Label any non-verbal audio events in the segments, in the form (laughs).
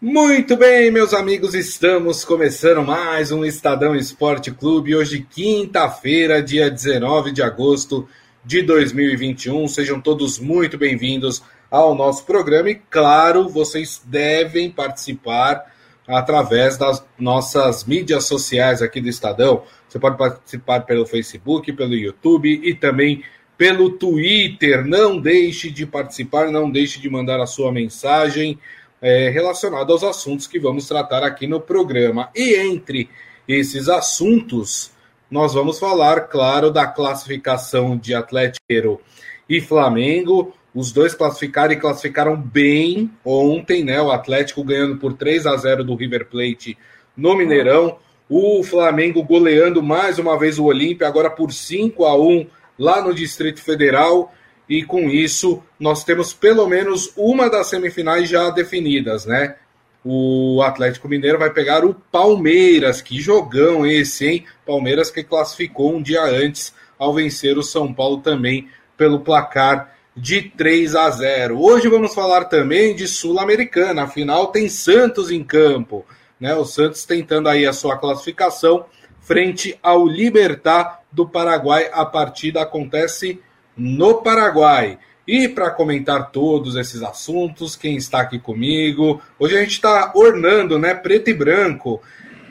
Muito bem, meus amigos, estamos começando mais um Estadão Esporte Clube. Hoje, quinta-feira, dia 19 de agosto de 2021. Sejam todos muito bem-vindos ao nosso programa e, claro, vocês devem participar através das nossas mídias sociais aqui do Estadão. Você pode participar pelo Facebook, pelo YouTube e também pelo Twitter. Não deixe de participar, não deixe de mandar a sua mensagem é, relacionada aos assuntos que vamos tratar aqui no programa. E entre esses assuntos, nós vamos falar, claro, da classificação de Atlético e Flamengo. Os dois classificaram e classificaram bem ontem, né? O Atlético ganhando por 3 a 0 do River Plate no Mineirão. O Flamengo goleando mais uma vez o Olímpia, agora por 5 a 1 lá no Distrito Federal e com isso nós temos pelo menos uma das semifinais já definidas, né? O Atlético Mineiro vai pegar o Palmeiras, que jogão esse, hein? Palmeiras que classificou um dia antes ao vencer o São Paulo também pelo placar de 3 a 0. Hoje vamos falar também de Sul-Americana, afinal tem Santos em campo, né? O Santos tentando aí a sua classificação frente ao Libertar do Paraguai. A partida acontece no Paraguai. E para comentar todos esses assuntos, quem está aqui comigo? Hoje a gente está ornando, né? Preto e branco.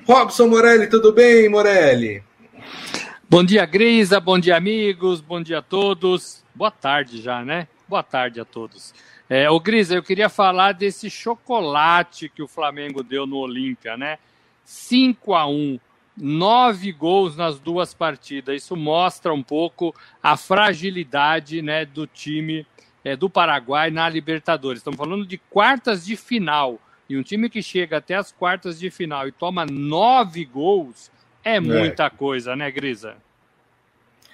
Robson Morelli, tudo bem, Morelli? Bom dia, Grisa. Bom dia, amigos. Bom dia a todos. Boa tarde já, né? Boa tarde a todos. É, Grisa, eu queria falar desse chocolate que o Flamengo deu no Olímpia, né? 5 a 1 nove gols nas duas partidas. Isso mostra um pouco a fragilidade né, do time é, do Paraguai na Libertadores. Estamos falando de quartas de final. E um time que chega até as quartas de final e toma nove gols é, é. muita é. coisa, né, Grisa?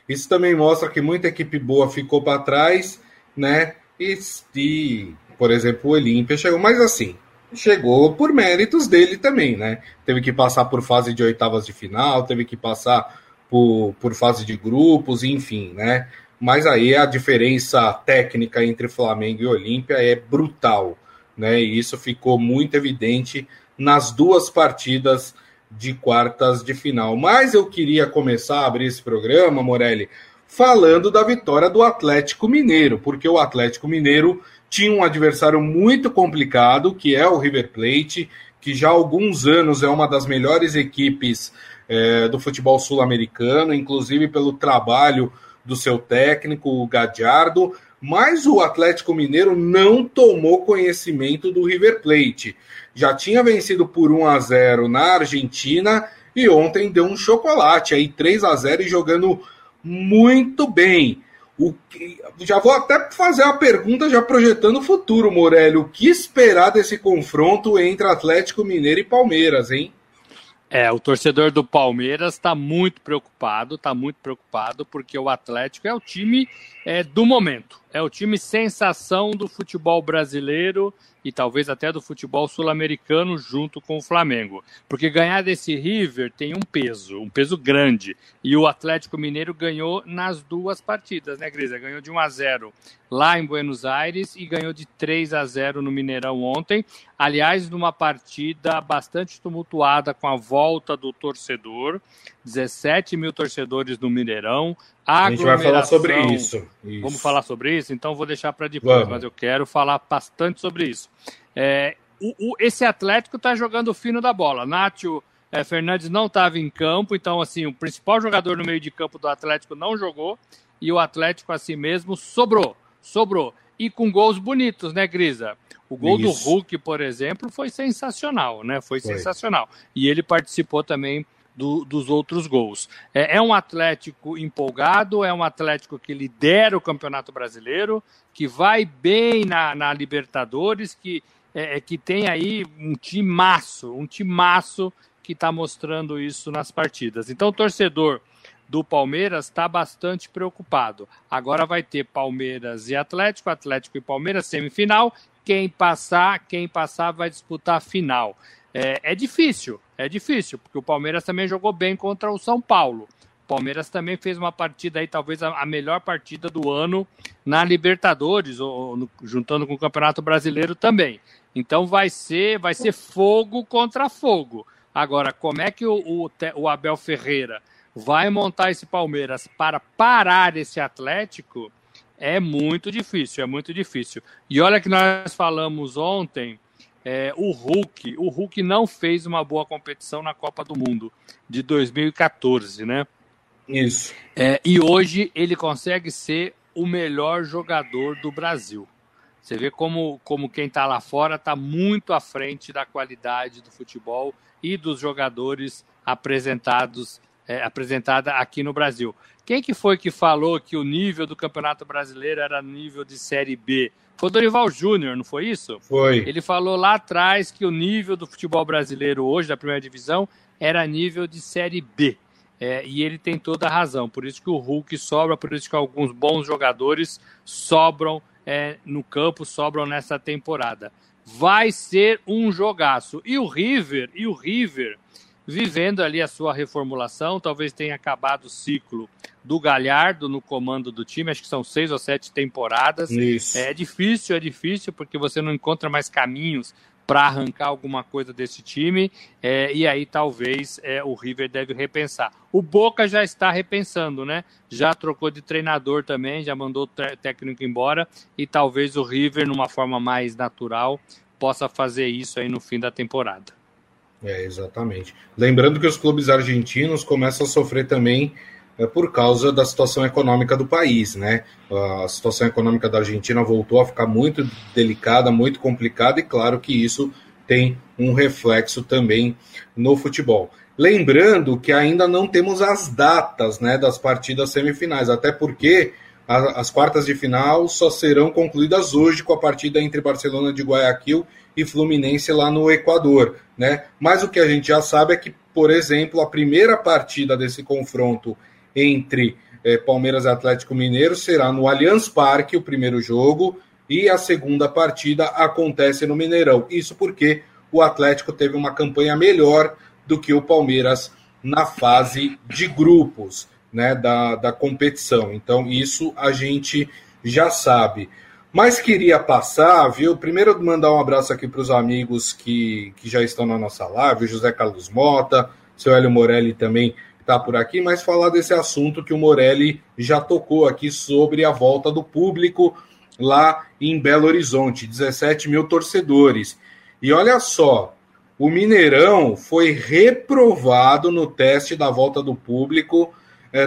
Isso também mostra que muita equipe boa ficou para trás, né? E, e, por exemplo, o Olímpia chegou. Mas assim, chegou por méritos dele também, né? Teve que passar por fase de oitavas de final, teve que passar por, por fase de grupos, enfim, né? Mas aí a diferença técnica entre Flamengo e Olímpia é brutal, né? E isso ficou muito evidente nas duas partidas de quartas de final. Mas eu queria começar a abrir esse programa, Morelli, falando da vitória do Atlético Mineiro, porque o Atlético Mineiro tinha um adversário muito complicado, que é o River Plate, que já há alguns anos é uma das melhores equipes é, do futebol sul-americano, inclusive pelo trabalho do seu técnico, o Gadiardo, mas o Atlético Mineiro não tomou conhecimento do River Plate. Já tinha vencido por 1 a 0 na Argentina e ontem deu um chocolate aí 3 a 0 e jogando muito bem. O que, já vou até fazer uma pergunta já projetando o futuro, Morelli. O que esperar desse confronto entre Atlético Mineiro e Palmeiras, hein? É, o torcedor do Palmeiras está muito preocupado, está muito preocupado, porque o Atlético é o time é, do momento, é o time sensação do futebol brasileiro e talvez até do futebol sul-americano junto com o Flamengo. Porque ganhar desse River tem um peso, um peso grande. E o Atlético Mineiro ganhou nas duas partidas, né, Grisa? Ganhou de 1 a 0 lá em Buenos Aires e ganhou de 3 a 0 no Mineirão ontem. Aliás, numa partida bastante tumultuada com a volta do torcedor. 17 mil torcedores no Mineirão. A, gente vai falar sobre isso. isso. Vamos falar sobre isso? Então vou deixar para depois, Vamos. mas eu quero falar bastante sobre isso. É, o, o, esse Atlético está jogando fino da bola. Nátio é, Fernandes não estava em campo, então assim, o principal jogador no meio de campo do Atlético não jogou e o Atlético assim mesmo sobrou, sobrou. E com gols bonitos, né, Grisa? O gol Isso. do Hulk, por exemplo, foi sensacional, né? Foi, foi. sensacional. E ele participou também do, dos outros gols. É, é, um Atlético empolgado, é um Atlético que lidera o Campeonato Brasileiro, que vai bem na, na Libertadores, que, é, é que tem aí um timaço, um timaço que está mostrando isso nas partidas. Então, o torcedor do Palmeiras está bastante preocupado. Agora vai ter Palmeiras e Atlético, Atlético e Palmeiras, semifinal. Quem passar, quem passar vai disputar a final. É, é difícil, é difícil, porque o Palmeiras também jogou bem contra o São Paulo. O Palmeiras também fez uma partida aí, talvez a, melhor partida do ano na Libertadores, ou no, juntando com o Campeonato Brasileiro também. Então vai ser, vai ser fogo contra fogo. Agora, como é que o, o, o Abel Ferreira vai montar esse Palmeiras para parar esse Atlético? É muito difícil, é muito difícil. E olha que nós falamos ontem, é, o Hulk, o Hulk não fez uma boa competição na Copa do Mundo de 2014, né? Isso. É, e hoje ele consegue ser o melhor jogador do Brasil. Você vê como, como quem está lá fora está muito à frente da qualidade do futebol e dos jogadores apresentados é, apresentada aqui no Brasil. Quem que foi que falou que o nível do Campeonato Brasileiro era nível de Série B? Foi o Dorival Júnior, não foi isso? Foi. Ele falou lá atrás que o nível do futebol brasileiro hoje, da primeira divisão, era nível de Série B. É, e ele tem toda a razão. Por isso que o Hulk sobra, por isso que alguns bons jogadores sobram é, no campo, sobram nessa temporada. Vai ser um jogaço. E o River, e o River vivendo ali a sua reformulação, talvez tenha acabado o ciclo do Galhardo no comando do time, acho que são seis ou sete temporadas. Isso. É difícil, é difícil, porque você não encontra mais caminhos para arrancar alguma coisa desse time, é, e aí talvez é, o River deve repensar. O Boca já está repensando, né? Já trocou de treinador também, já mandou o técnico embora, e talvez o River, numa forma mais natural, possa fazer isso aí no fim da temporada. É, exatamente. Lembrando que os clubes argentinos começam a sofrer também é, por causa da situação econômica do país, né? A situação econômica da Argentina voltou a ficar muito delicada, muito complicada, e claro que isso tem um reflexo também no futebol. Lembrando que ainda não temos as datas né, das partidas semifinais, até porque as quartas de final só serão concluídas hoje com a partida entre Barcelona de Guayaquil e Fluminense lá no Equador, né? Mas o que a gente já sabe é que, por exemplo, a primeira partida desse confronto entre eh, Palmeiras e Atlético Mineiro será no Allianz Parque, o primeiro jogo, e a segunda partida acontece no Mineirão. Isso porque o Atlético teve uma campanha melhor do que o Palmeiras na fase de grupos né, da, da competição. Então, isso a gente já sabe. Mas queria passar, viu? Primeiro mandar um abraço aqui para os amigos que, que já estão na nossa live, José Carlos Mota, seu Hélio Morelli também está por aqui, mas falar desse assunto que o Morelli já tocou aqui sobre a volta do público lá em Belo Horizonte, 17 mil torcedores. E olha só, o Mineirão foi reprovado no teste da volta do público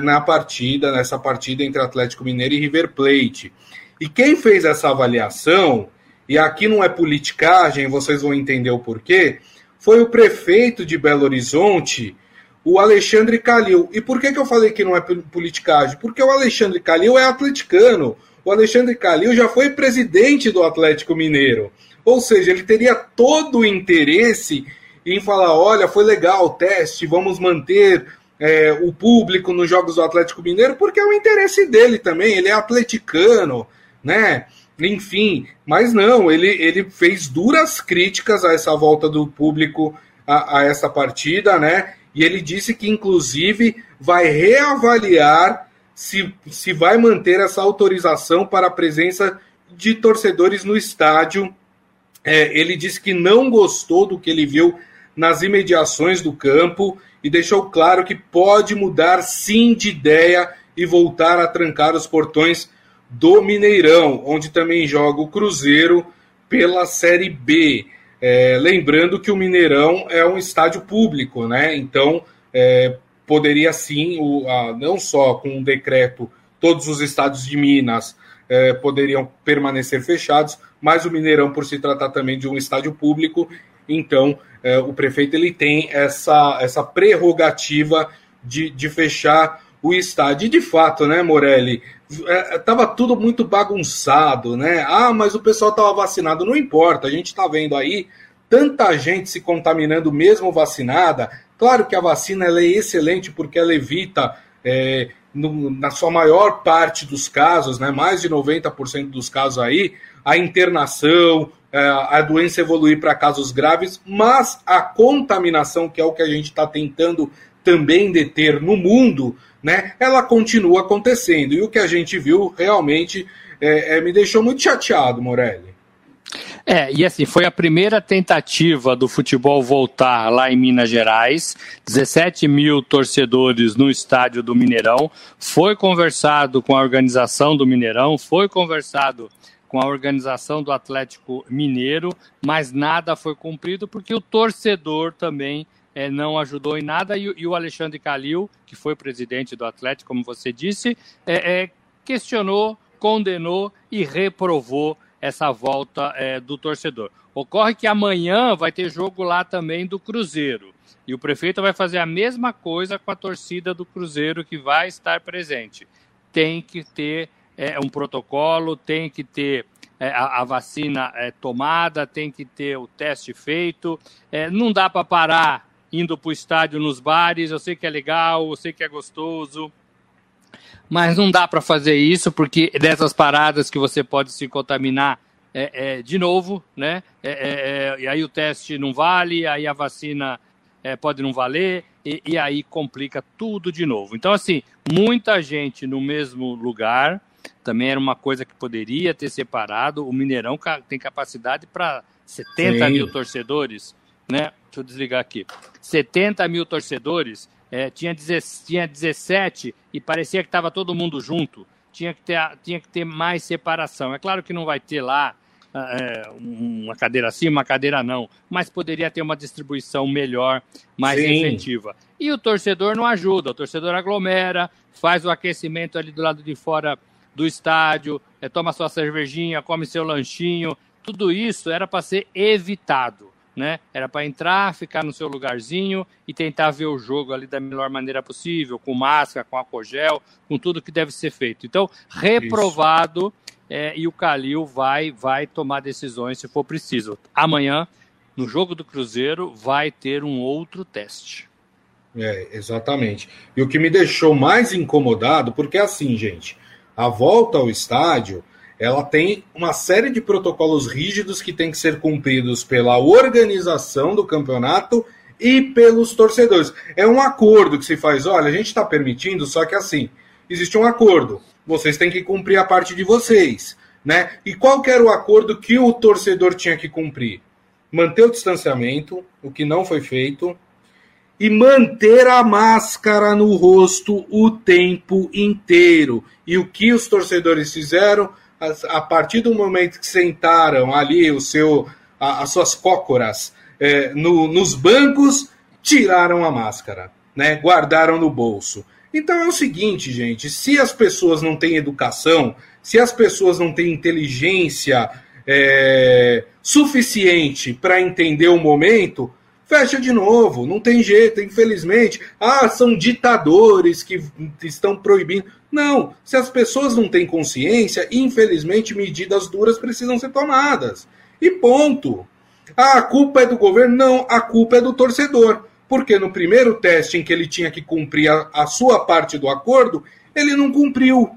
na partida, nessa partida entre Atlético Mineiro e River Plate. E quem fez essa avaliação, e aqui não é politicagem, vocês vão entender o porquê, foi o prefeito de Belo Horizonte, o Alexandre Calil. E por que, que eu falei que não é politicagem? Porque o Alexandre Calil é atleticano. O Alexandre Calil já foi presidente do Atlético Mineiro. Ou seja, ele teria todo o interesse em falar: olha, foi legal o teste, vamos manter é, o público nos Jogos do Atlético Mineiro, porque é o interesse dele também. Ele é atleticano, né? Enfim, mas não, ele, ele fez duras críticas a essa volta do público a, a essa partida, né? E ele disse que, inclusive, vai reavaliar se, se vai manter essa autorização para a presença de torcedores no estádio. É, ele disse que não gostou do que ele viu nas imediações do campo e deixou claro que pode mudar sim de ideia e voltar a trancar os portões do Mineirão, onde também joga o Cruzeiro pela Série B. É, lembrando que o Mineirão é um estádio público, né? Então é, poderia sim, o, a, não só com um decreto, todos os estados de Minas é, poderiam permanecer fechados, mas o Mineirão, por se tratar também de um estádio público, então é, o prefeito ele tem essa, essa prerrogativa de, de fechar o estádio. E de fato, né, Morelli? Estava é, tudo muito bagunçado, né? Ah, mas o pessoal estava vacinado. Não importa, a gente está vendo aí tanta gente se contaminando mesmo vacinada. Claro que a vacina é excelente porque ela evita, é, no, na sua maior parte dos casos, né, mais de 90% dos casos aí, a internação, é, a doença evoluir para casos graves, mas a contaminação, que é o que a gente está tentando também deter no mundo, né, ela continua acontecendo. E o que a gente viu realmente é, é, me deixou muito chateado, Morelli. É, e assim, foi a primeira tentativa do futebol voltar lá em Minas Gerais. 17 mil torcedores no estádio do Mineirão. Foi conversado com a organização do Mineirão, foi conversado com a organização do Atlético Mineiro, mas nada foi cumprido porque o torcedor também é, não ajudou em nada e, e, o Alexandre Calil, que foi presidente do Atlético, como você disse, é, é, questionou, condenou e reprovou essa volta é, do torcedor. Ocorre que amanhã vai ter jogo lá também do Cruzeiro. E o prefeito vai fazer a mesma coisa com a torcida do Cruzeiro que vai estar presente. Tem que ter é, um protocolo, tem que ter é, a, a, vacina é, tomada, tem que ter o teste feito. É, não dá para parar indo para o estádio nos bares. Eu sei que é legal, eu sei que é gostoso, mas não dá para fazer isso porque dessas paradas que você pode se contaminar é, é, de novo, né? É, é, é e aí o teste não vale, aí a vacina é, pode não valer e, e, aí complica tudo de novo. Então assim, muita gente no mesmo lugar também era uma coisa que poderia ter separado. O Mineirão tem capacidade para 70 Sim. mil torcedores, né? Deixa eu desligar aqui. 70 mil torcedores é, tinha, tinha 17 e parecia que estava todo mundo junto. Tinha que, ter, tinha que ter mais separação. É claro que não vai ter lá ah, é, uma cadeira sim, uma cadeira não, mas poderia ter uma distribuição melhor, mais sim. efetiva. E o torcedor não ajuda, o torcedor aglomera, faz o aquecimento ali do lado de fora do estádio, é, toma sua cervejinha, come seu lanchinho. Tudo isso era para ser evitado né? Era para entrar, ficar no seu lugarzinho e tentar ver o jogo ali da melhor maneira possível, com máscara, com álcool gel, com tudo que deve ser feito. Então, reprovado é, e o Calil vai, vai tomar decisões se for preciso. Amanhã, no jogo do Cruzeiro, vai ter um outro teste. É, exatamente. E o que me deixou mais incomodado, porque é assim, gente, a volta ao estádio ela tem uma série de protocolos rígidos que tem que ser cumpridos pela organização do campeonato e pelos torcedores. É um acordo que se faz, olha, a gente está permitindo, só que assim, existe um acordo. Vocês têm que cumprir a parte de vocês. Né? E qual era o acordo que o torcedor tinha que cumprir? Manter o distanciamento, o que não foi feito, e manter a máscara no rosto o tempo inteiro. E o que os torcedores fizeram? a, partir do momento que sentaram ali o seu, a, as suas cócoras é, no, nos bancos, tiraram a máscara, né? guardaram no bolso. Então é o seguinte, gente: se as pessoas não têm educação, se as pessoas não têm inteligência é, suficiente para entender o momento, fecha de novo, não tem jeito, infelizmente. Ah, são ditadores que estão proibindo. Não, se as pessoas não têm consciência, infelizmente medidas duras precisam ser tomadas. E ponto. Ah, a culpa é do governo? Não, a culpa é do torcedor. Porque no primeiro teste em que ele tinha que cumprir a, a sua parte do acordo, ele não cumpriu.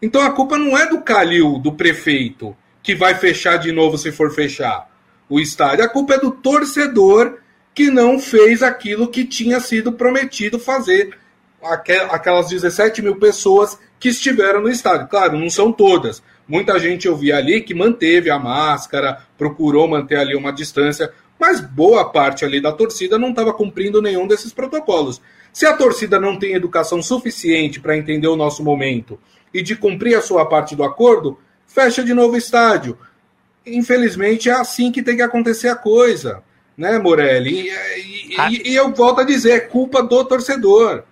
Então a culpa não é do Calil, do prefeito, que vai fechar de novo se for fechar o estádio. A culpa é do torcedor que não fez aquilo que tinha sido prometido fazer aquelas 17 mil pessoas que estiveram no estádio. Claro, não são todas. Muita gente eu vi ali que manteve a máscara, procurou manter ali uma distância, mas boa parte ali da torcida não estava cumprindo nenhum desses protocolos. Se a torcida não tem educação suficiente para entender o nosso momento e de cumprir a sua parte do acordo, fecha de novo o estádio. Infelizmente é assim que tem que acontecer a coisa, né, Morelli? E, e, e, e eu volto a dizer, é culpa do torcedor.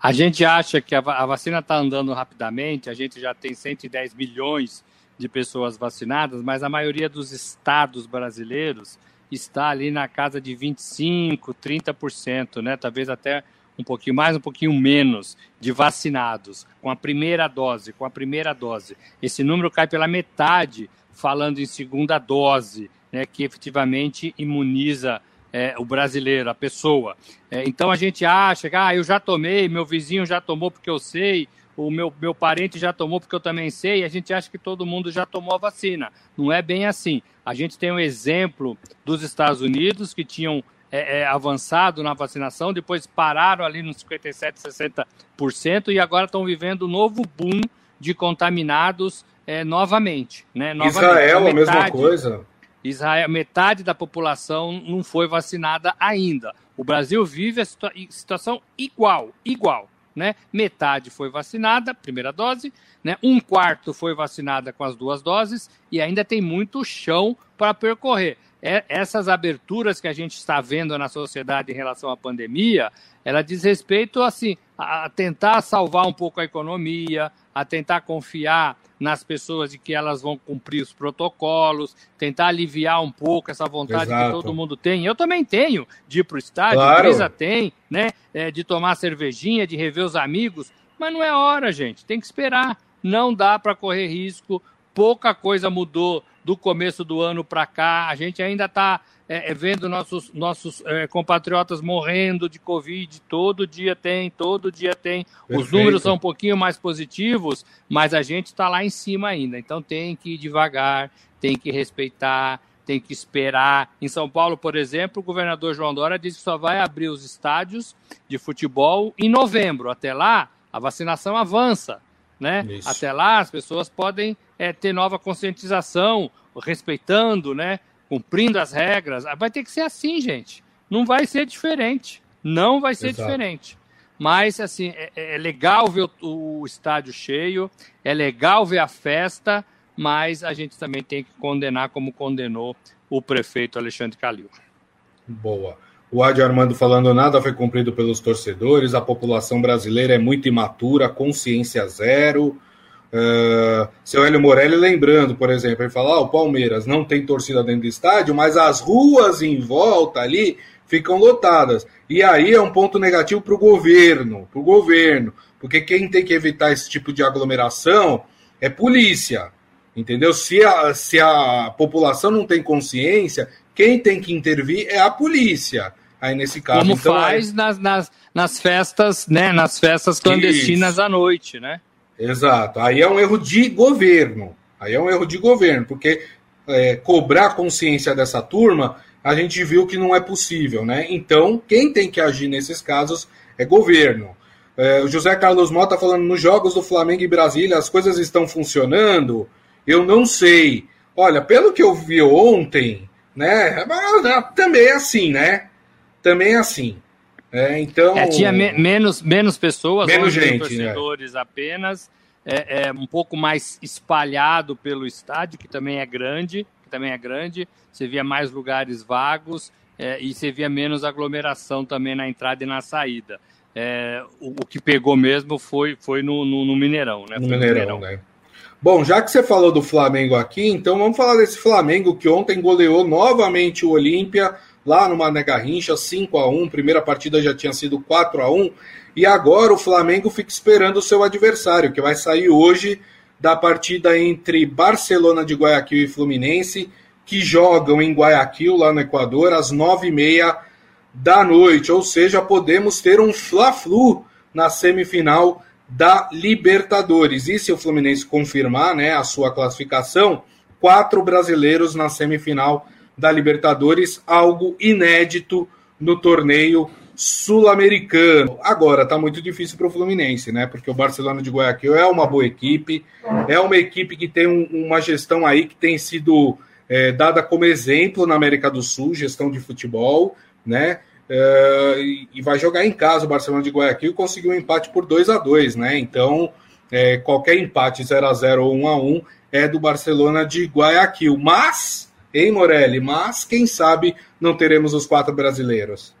A gente acha que a vacina está andando rapidamente, a gente já tem 110 milhões de pessoas vacinadas, mas a maioria dos estados brasileiros está ali na casa de 25, 30%, né? Talvez até um pouquinho mais, um pouquinho menos de vacinados com a primeira dose, com a primeira dose. Esse número cai pela metade falando em segunda dose, né, que efetivamente imuniza é, o brasileiro, a pessoa. É, então a gente acha que ah, eu já tomei, meu vizinho já tomou porque eu sei, o meu, meu parente já tomou porque eu também sei, e a gente acha que todo mundo já tomou a vacina. Não é bem assim. A gente tem um exemplo dos Estados Unidos que tinham é, é, avançado na vacinação, depois pararam ali nos 57%, 60% e agora estão vivendo um novo boom de contaminados é, novamente, né? Novamente. Israel, metade, a mesma coisa. Israel, metade da população não foi vacinada ainda. O Brasil vive a situa situação igual, igual. Né? Metade foi vacinada, primeira dose, né? um quarto foi vacinada com as duas doses e ainda tem muito chão para percorrer. É, essas aberturas que a gente está vendo na sociedade em relação à pandemia, ela diz respeito assim, a tentar salvar um pouco a economia, a tentar confiar nas pessoas de que elas vão cumprir os protocolos, tentar aliviar um pouco essa vontade Exato. que todo mundo tem. Eu também tenho de ir para o estádio, claro. a Brisa tem, né? É, de tomar cervejinha, de rever os amigos, mas não é hora, gente. Tem que esperar. Não dá para correr risco. Pouca coisa mudou do começo do ano para cá. A gente ainda está é, é, vendo nossos, nossos é, compatriotas morrendo de Covid, todo dia tem, todo dia tem. Perfeito. Os números são um pouquinho mais positivos, mas a gente está lá em cima ainda. Então tem que ir devagar, tem que respeitar, tem que esperar. Em São Paulo, por exemplo, o governador João Dória disse que só vai abrir os estádios de futebol em novembro. Até lá, a vacinação avança. Né? Até lá, as pessoas podem é, ter nova conscientização, respeitando, né? cumprindo as regras. Vai ter que ser assim, gente. Não vai ser diferente. Não vai ser Exato. diferente. Mas, assim, é, é, é legal ver o, o, estádio cheio, é legal ver a festa, mas a gente também tem que condenar como condenou o prefeito Alexandre Calil. Boa. O Adi Armando falando nada foi cumprido pelos torcedores, a população brasileira é muito imatura, consciência zero. Uh, seu Hélio Morelli lembrando, por exemplo, ele fala: ah, o Palmeiras não tem torcida dentro do estádio, mas as ruas em volta ali ficam lotadas. E aí é um ponto negativo para o governo, para o governo, porque quem tem que evitar esse tipo de aglomeração é polícia, entendeu? Se a, se a população não tem consciência, quem tem que intervir é a polícia. Aí nesse caso, como então, faz nas, nas, nas festas, né? Nas festas clandestinas Isso. à noite, né? Exato. Aí é um erro de governo. Aí é um erro de governo, porque é, cobrar consciência dessa turma, a gente viu que não é possível, né? Então, quem tem que agir nesses casos é governo. É, o José Carlos Mota falando nos jogos do Flamengo e Brasília, as coisas estão funcionando? Eu não sei. Olha, pelo que eu vi ontem, né? Também é assim, né? Também é assim. É, então. É, tinha me menos, menos pessoas, menos gente, né? torcedores né? apenas. É, é, um pouco mais espalhado pelo estádio, que também é grande, que também é grande. Você via mais lugares vagos é, e você via menos aglomeração também na entrada e na saída. É, o, o, que pegou mesmo foi, foi no, no, no Mineirão, né? No Mineirão, Mineirão, né? Bom, já que você falou do Flamengo aqui, então vamos falar desse Flamengo que ontem goleou novamente o Olímpia lá no Mané Garrincha, 5 a 1 primeira partida já tinha sido 4 a 1 e agora o Flamengo fica esperando o seu adversário, que vai sair hoje da partida entre Barcelona de Guayaquil e Fluminense, que jogam em Guayaquil, lá no Equador, às 9h30 da noite. Ou seja, podemos ter um Fla-Flu na semifinal da Libertadores. E se o Fluminense confirmar né, a sua classificação, quatro brasileiros na semifinal da Libertadores, algo inédito no torneio sul-americano. Agora está muito difícil para o Fluminense, né? Porque o Barcelona de Guayaquil é uma boa equipe, é uma equipe que tem um, uma gestão aí que tem sido é, dada como exemplo na América do Sul, gestão de futebol, né? É, e vai jogar em casa o Barcelona de Guayaquil conseguiu um empate por 2 a 2 né? Então, é, qualquer empate 0 a 0 ou 1 a 1 é do Barcelona de Guayaquil. Mas hein, Morelli? Mas quem sabe não teremos os quatro brasileiros.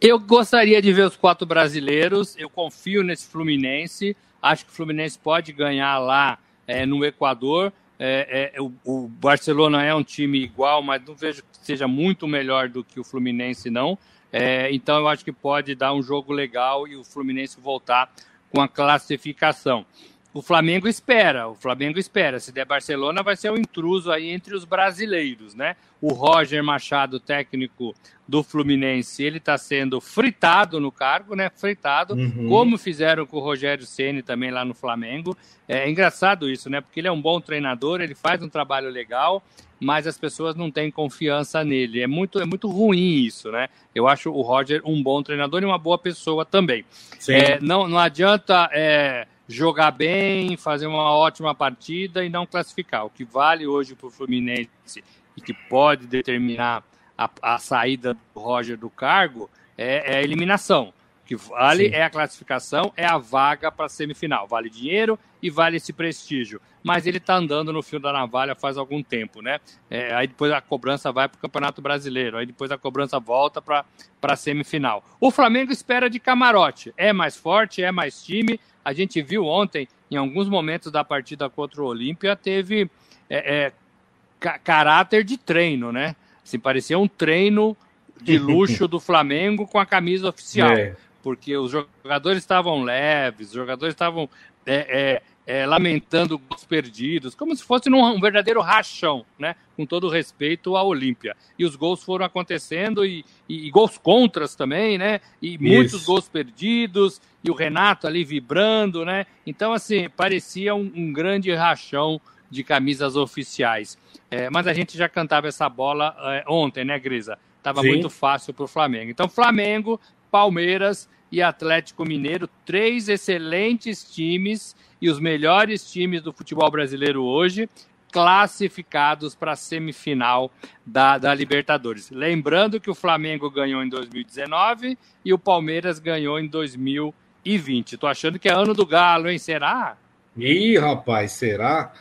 Eu gostaria de ver os quatro brasileiros. Eu confio nesse Fluminense. Acho que o Fluminense pode ganhar lá é, no Equador. É, é, o, o, Barcelona é um time igual, mas não vejo que seja muito melhor do que o Fluminense, não. É, então eu acho que pode dar um jogo legal e o Fluminense voltar com a classificação o Flamengo espera, o Flamengo espera. Se der Barcelona, vai ser um intruso aí entre os brasileiros, né? O Roger Machado, técnico do Fluminense, ele está sendo fritado no cargo, né? Fritado, uhum. como fizeram com o Rogério Ceni também lá no Flamengo. É engraçado isso, né? Porque ele é um bom treinador, ele faz um trabalho legal, mas as pessoas não têm confiança nele. É muito, é muito ruim isso, né? Eu acho o Roger um bom treinador e uma boa pessoa também. É, não, não adianta. É, jogar bem, fazer uma ótima partida e não classificar. O que vale hoje para o Fluminense e que pode determinar a, a, saída do Roger do cargo é, é a eliminação. O que vale Sim. é a classificação, é a vaga para a semifinal. Vale dinheiro e vale esse prestígio. Mas ele está andando no fio da navalha faz algum tempo, né? É, aí depois a cobrança vai para o Campeonato Brasileiro, aí depois a cobrança volta para a semifinal. O Flamengo espera de camarote. É mais forte, é mais time, a gente viu ontem, em alguns momentos da partida contra o Olímpia, teve é, é, ca caráter de treino, né? Assim, parecia um treino de (laughs) luxo do Flamengo com a camisa oficial. É. Porque os jogadores estavam leves, os jogadores estavam é, é, é, lamentando gols perdidos, como se fosse num, um verdadeiro rachão, né? Com todo respeito à Olímpia. E os gols foram acontecendo e, e, e gols contras também, né? E muitos Isso. gols perdidos e o Renato ali vibrando, né? Então, assim, parecia um, um grande rachão de camisas oficiais. É, mas a gente já cantava essa bola é, ontem, né, Grisa? Tava Sim. muito fácil para o Flamengo. Então, Flamengo, Palmeiras e Atlético Mineiro, três excelentes times e os melhores times do futebol brasileiro hoje, classificados para a semifinal da, da Libertadores. Lembrando que o Flamengo ganhou em 2019 e o Palmeiras ganhou em 2020 e 20. Tô achando que é ano do Galo, hein? Será? Ih, rapaz, será?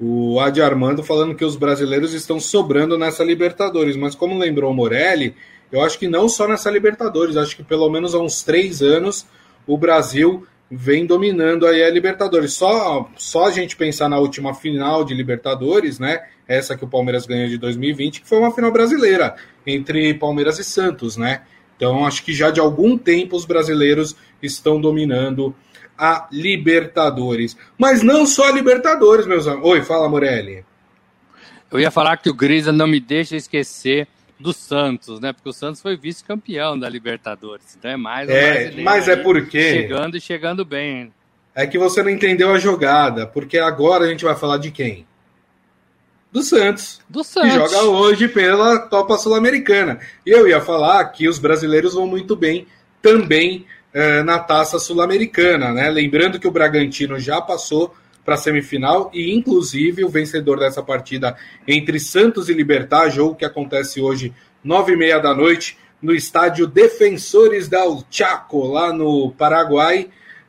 O Adi Armando falando que os brasileiros estão sobrando nessa Libertadores, mas como lembrou o Morelli, eu acho que não só nessa Libertadores, acho que pelo menos há uns três anos o Brasil vem dominando aí a Libertadores. Só, só a gente pensar na última final de Libertadores, né? Essa que o Palmeiras ganhou de 2020, que foi uma final brasileira entre Palmeiras e Santos, né? Então, acho que já de algum tempo os brasileiros estão dominando a Libertadores. Mas não só a Libertadores, meus amigos. Oi, fala, Morelli. Eu ia falar que o Grisa não me deixa esquecer do Santos, né? Porque o Santos foi vice-campeão da Libertadores. Então é mais um é, Mas é porque. Chegando e chegando bem. É que você não entendeu a jogada, porque agora a gente vai falar de quem? do Santos. Do Santos. Que joga hoje pela Copa Sul-Americana. E eu ia falar que os brasileiros vão muito bem também eh, na Taça Sul-Americana, né? Lembrando que o Bragantino já passou para a semifinal e, inclusive, o vencedor dessa partida entre Santos e Libertar, jogo que acontece hoje, nove e meia da noite, no estádio Defensores del Chaco, lá no Paraguai,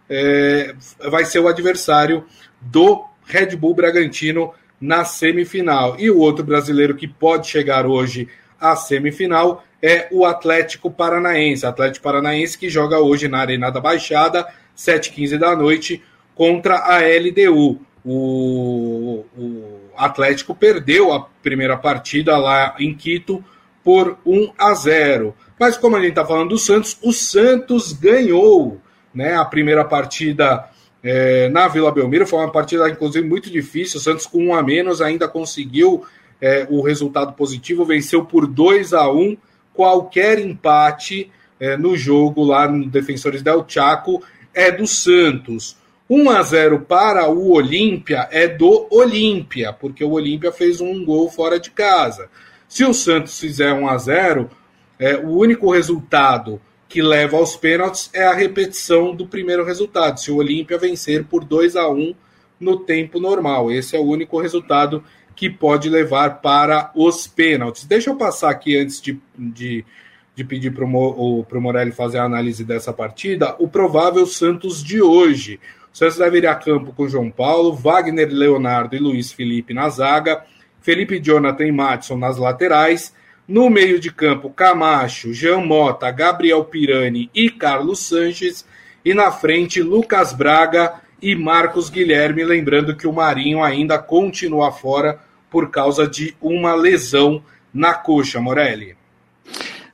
eh, vai ser o adversário do Red Bull Bragantino na semifinal. E o outro brasileiro que pode chegar hoje à semifinal é o Atlético Paranaense. Atlético Paranaense que joga hoje na Arena da Baixada, 7h15 da noite, contra a LDU. O, o Atlético perdeu a primeira partida lá em Quito por 1 a 0. Mas como a gente está falando do Santos, o Santos ganhou né, a primeira partida é, na Vila Belmiro. Foi uma partida, inclusive, muito difícil. O Santos, com um a menos, ainda conseguiu é, o resultado positivo, venceu por 2 a 1 Qualquer empate é, no jogo lá no Defensores del Chaco é do Santos. 1 a 0 para o Olímpia é do Olímpia, porque o Olímpia fez um gol fora de casa. Se o Santos fizer 1 a 0, é, o único resultado que leva aos pênaltis é a repetição do primeiro resultado. Se o Olímpia vencer por 2 a 1 no tempo normal, esse é o único resultado que pode levar para os pênaltis. Deixa eu passar aqui antes de, de, de pedir para o Morelli fazer a análise dessa partida, o provável Santos de hoje. Santos deve ir a campo com João Paulo, Wagner Leonardo e Luiz Felipe na zaga, Felipe Jonathan e Matson nas laterais, no meio de campo, Camacho, Jean Mota, Gabriel Pirani e Carlos Sanches. E na frente, Lucas Braga e Marcos Guilherme. Lembrando que o Marinho ainda continua fora por causa de uma lesão na coxa, Morelli.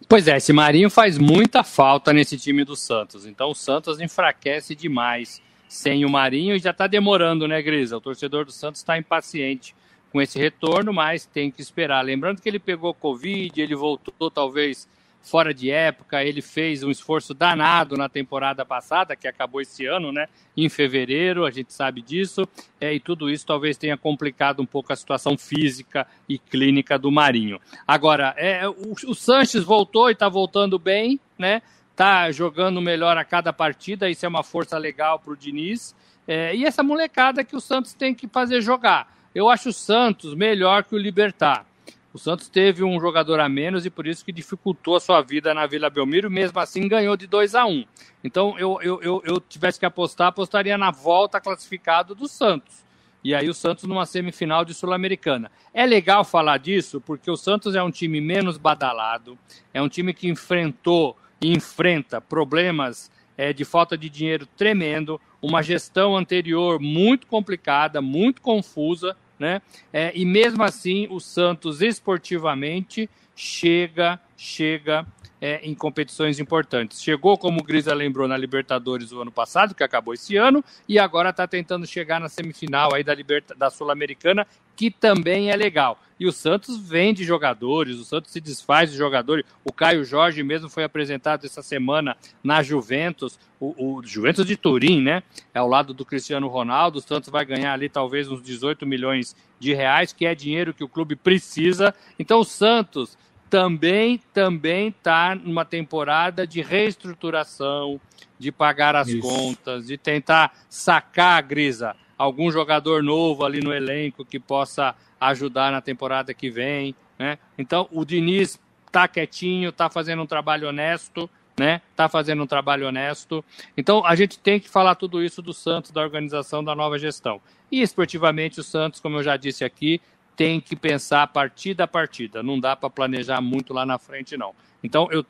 Pois é, esse Marinho faz muita falta nesse time do Santos. Então o Santos enfraquece demais sem o Marinho e já está demorando, né, Grisa? O torcedor do Santos está impaciente com esse retorno, mas tem que esperar. Lembrando que ele pegou Covid, ele voltou talvez fora de época, ele fez um esforço danado na temporada passada, que acabou esse ano, né? Em fevereiro, a gente sabe disso, é, e tudo isso talvez tenha complicado um pouco a situação física e clínica do Marinho. Agora, é, o, o Sanches voltou e está voltando bem, né? Tá jogando melhor a cada partida, isso é uma força legal para o Diniz. É, e essa molecada que o Santos tem que fazer jogar. Eu acho o Santos melhor que o Libertar. O Santos teve um jogador a menos e por isso que dificultou a sua vida na Vila Belmiro, mesmo assim ganhou de 2 a 1 um. Então, eu, eu, eu, eu, tivesse que apostar, apostaria na volta classificado do Santos. E aí o Santos numa semifinal de Sul-Americana. É legal falar disso porque o Santos é um time menos badalado, é um time que enfrentou enfrenta problemas é, de falta de dinheiro tremendo, uma gestão anterior muito complicada, muito confusa, né? É, e mesmo assim o Santos esportivamente chega, chega é, em competições importantes. Chegou, como o Grisa lembrou, na Libertadores o ano passado, que acabou esse ano, e agora está tentando chegar na semifinal aí da, da Sul-Americana, que também é legal. E o Santos vende jogadores, o Santos se desfaz de jogadores. O Caio Jorge mesmo foi apresentado essa semana na Juventus, o, o Juventus de Turim, né? É ao lado do Cristiano Ronaldo. O Santos vai ganhar ali talvez uns 18 milhões de reais, que é dinheiro que o clube precisa. Então o Santos também também está numa temporada de reestruturação, de pagar as Isso. contas, de tentar sacar, Grisa, algum jogador novo ali no elenco que possa ajudar na temporada que vem. Né? Então, o Diniz está quietinho, está fazendo um trabalho honesto, né? Está fazendo um trabalho honesto. Então, a gente tem que falar tudo isso do Santos, da organização, da nova gestão. E esportivamente, o Santos, como eu já disse aqui, tem que pensar partida a partida. Não dá para planejar muito lá na frente, não. Então, eu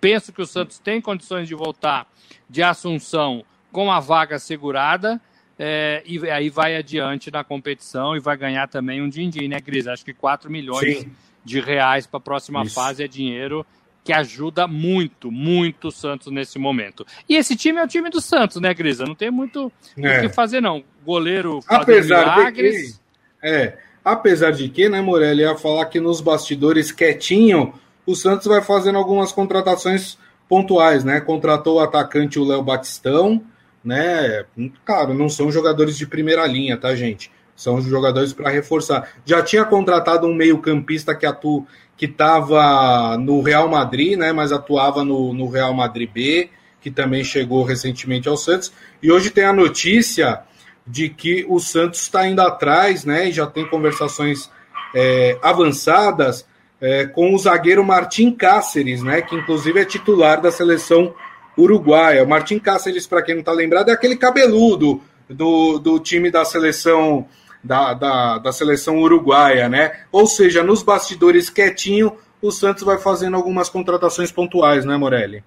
penso que o Santos tem condições de voltar de Assunção com a vaga segurada. É, e aí vai adiante na competição e vai ganhar também um din-din, né, Cris? Acho que 4 milhões Sim. de reais para a próxima Isso. fase é dinheiro que ajuda muito, muito o Santos nesse momento. E esse time é o time do Santos, né, Grisa? Não tem muito é. o que fazer, não. Goleiro Apesar milagres. De que, é, Apesar de que, né, Morelli, ia falar que nos bastidores quietinho, o Santos vai fazendo algumas contratações pontuais, né? Contratou o atacante o Léo Batistão, né? Claro, não são jogadores de primeira linha, tá, gente? São jogadores para reforçar. Já tinha contratado um meio-campista que atua, que estava no Real Madrid, né? Mas atuava no, no Real Madrid B, que também chegou recentemente ao Santos. E hoje tem a notícia de que o Santos está indo atrás, né? E já tem conversações é, avançadas é, com o zagueiro Martim Cáceres, né? Que inclusive é titular da seleção uruguaia. O Martim Cáceres, para quem não está lembrado, é aquele cabeludo do, do time da seleção da, da, da seleção uruguaia, né? Ou seja, nos bastidores quietinho, o Santos vai fazendo algumas contratações pontuais, né, Morelli?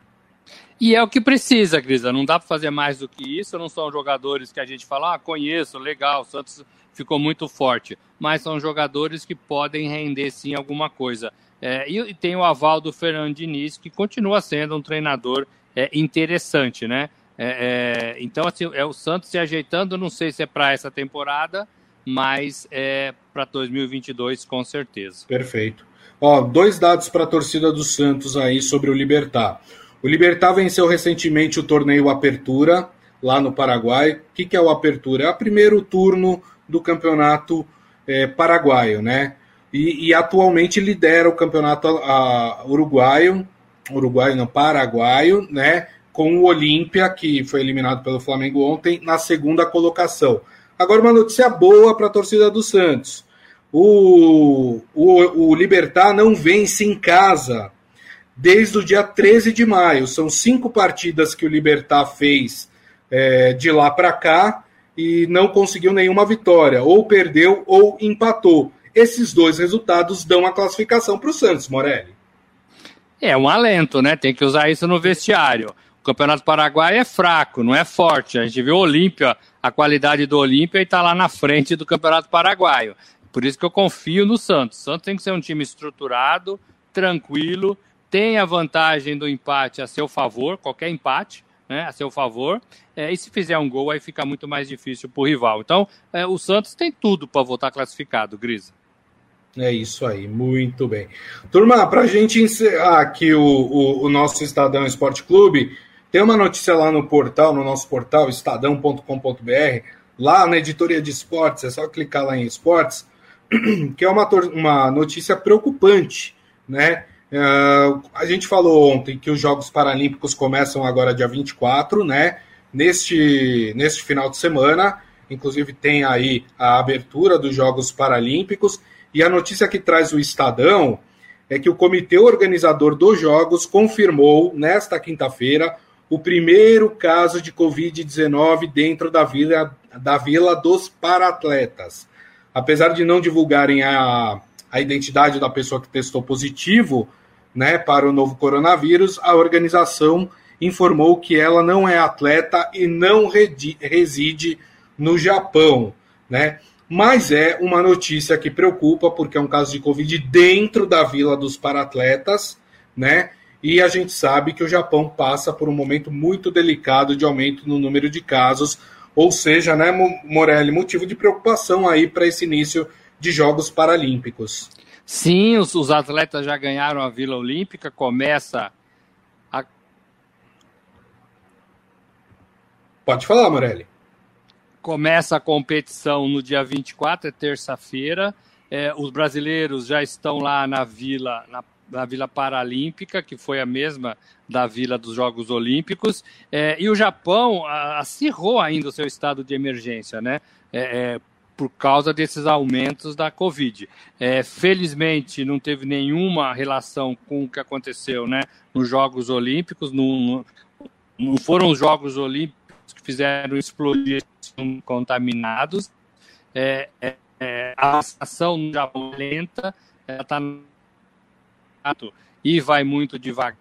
E é o que precisa, Grisa. Não dá para fazer mais do que isso. Não são jogadores que a gente fala, ah, conheço, legal, o Santos ficou muito forte. Mas são jogadores que podem render sim alguma coisa. É, e, tem o aval do Fernando Diniz, que continua sendo um treinador é, interessante, né? É, é então, assim, é o Santos se ajeitando, não sei se é para essa temporada, mas é para 2022 com certeza. Perfeito. Ó, dois dados para a torcida do Santos aí sobre o Libertar. O Libertar venceu recentemente o torneio Apertura, lá no Paraguai. O que, é o Apertura? É o primeiro turno do campeonato é, paraguaio, né? E, e, atualmente lidera o campeonato a, a, uruguaio, uruguaio não, paraguaio, né? Com o Olímpia, que foi eliminado pelo Flamengo ontem, na segunda colocação. Agora, uma notícia boa para a torcida do Santos. O, o, o Libertar não vence em casa desde o dia 13 de maio. São cinco partidas que o Libertar fez é, de lá para cá e não conseguiu nenhuma vitória, ou perdeu ou empatou. Esses dois resultados dão a classificação para o Santos, Morelli. É um alento, né? Tem que usar isso no vestiário. O Campeonato Paraguai é fraco, não é forte. A gente viu o Olímpia, a qualidade do Olímpia e está lá na frente do Campeonato Paraguaio. Por isso que eu confio no Santos. O Santos tem que ser um time estruturado, tranquilo tem a vantagem do empate a seu favor, qualquer empate, né, a seu favor. É, e se fizer um gol, aí fica muito mais difícil para o rival. Então, é, o Santos tem tudo para voltar classificado, Grisa. É isso aí, muito bem. Turma, para a gente encerrar aqui o, o, o, nosso Estadão Esporte Clube, tem uma notícia lá no portal, no nosso portal, estadão.com.br, lá na editoria de esportes, é só clicar lá em esportes, (clears throat) que é uma, uma notícia preocupante, né? Uh, a gente falou ontem que os Jogos Paralímpicos começam agora dia 24, né? neste, neste final de semana. Inclusive, tem aí a abertura dos Jogos Paralímpicos. E a notícia que traz o Estadão é que o comitê organizador dos Jogos confirmou, nesta quinta-feira, o primeiro caso de Covid-19 dentro da vila, da vila dos paratletas. Apesar de não divulgarem a, a identidade da pessoa que testou positivo né, para o novo coronavírus, a organização informou que ela não é atleta e não reside no Japão, né? Mas é uma notícia que preocupa porque é um caso de Covid dentro da vila dos paratletas, né? E a gente sabe que o Japão passa por um momento muito delicado de aumento no número de casos, ou seja, né, Morelli, motivo de preocupação aí para esse início de Jogos Paralímpicos. Sim, os, os atletas já ganharam a Vila Olímpica, começa a... Pode falar, Morelli. Começa a competição no dia 24, é terça-feira. É, os brasileiros já estão lá na Vila, na, Vila Paralímpica, que foi a mesma da Vila dos Jogos Olímpicos. É, e o Japão acirrou ainda o seu estado de emergência, né? É, é por causa desses aumentos da Covid. É, felizmente, não teve nenhuma relação com o que aconteceu né, nos Jogos Olímpicos, não, não foram os Jogos Olímpicos que fizeram explodir contaminados. É, é, é, a vacinação Japão é lenta, ela está e vai muito devagar,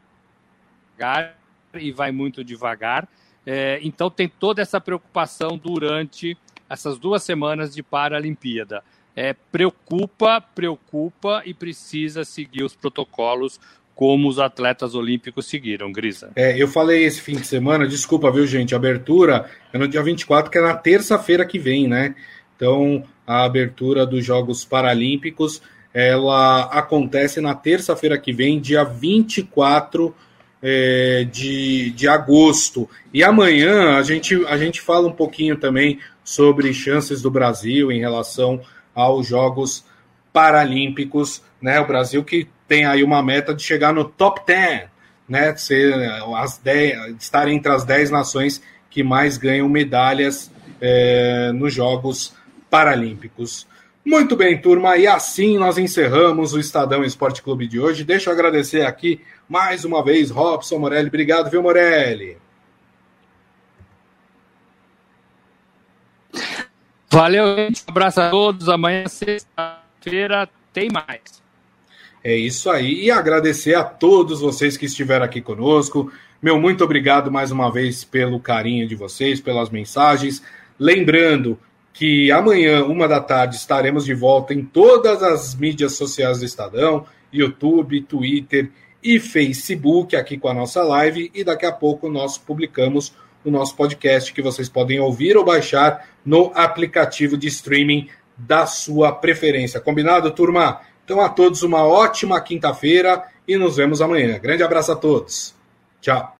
e vai muito devagar. É, então tem toda essa preocupação durante essas duas semanas de Paralimpíada. É, preocupa, preocupa e precisa seguir os protocolos como os atletas olímpicos seguiram, Grisa. É, eu falei esse fim de semana, desculpa, viu, gente? A abertura é no dia 24, que é na terça-feira que vem, né? Então, a abertura dos Jogos Paralímpicos, ela acontece na terça-feira que vem, dia 24 é, de, de agosto. E amanhã a gente, a gente fala um pouquinho também sobre chances do Brasil em relação aos Jogos Paralímpicos, né? O Brasil que tem aí uma meta de chegar no top 10, né? Ser as 10, estar entre as 10 nações que mais ganham medalhas é, nos Jogos Paralímpicos. Muito bem, turma, e assim nós encerramos o Estadão Esporte Clube de hoje. Deixa eu agradecer aqui mais uma vez, Robson Morelli. Obrigado, viu, Morelli? Valeu, gente. Um abraço a todos. Amanhã, sexta-feira, tem mais. É isso aí. E agradecer a todos vocês que estiveram aqui conosco. Meu muito obrigado mais uma vez pelo carinho de vocês, pelas mensagens. Lembrando que amanhã, uma da tarde, estaremos de volta em todas as mídias sociais do Estadão: YouTube, Twitter e Facebook, aqui com a nossa live. E daqui a pouco nós publicamos o nosso podcast que vocês podem ouvir ou baixar no aplicativo de streaming da sua preferência. Combinado, turma? Então, a todos uma ótima quinta-feira e nos vemos amanhã. Grande abraço a todos. Tchau.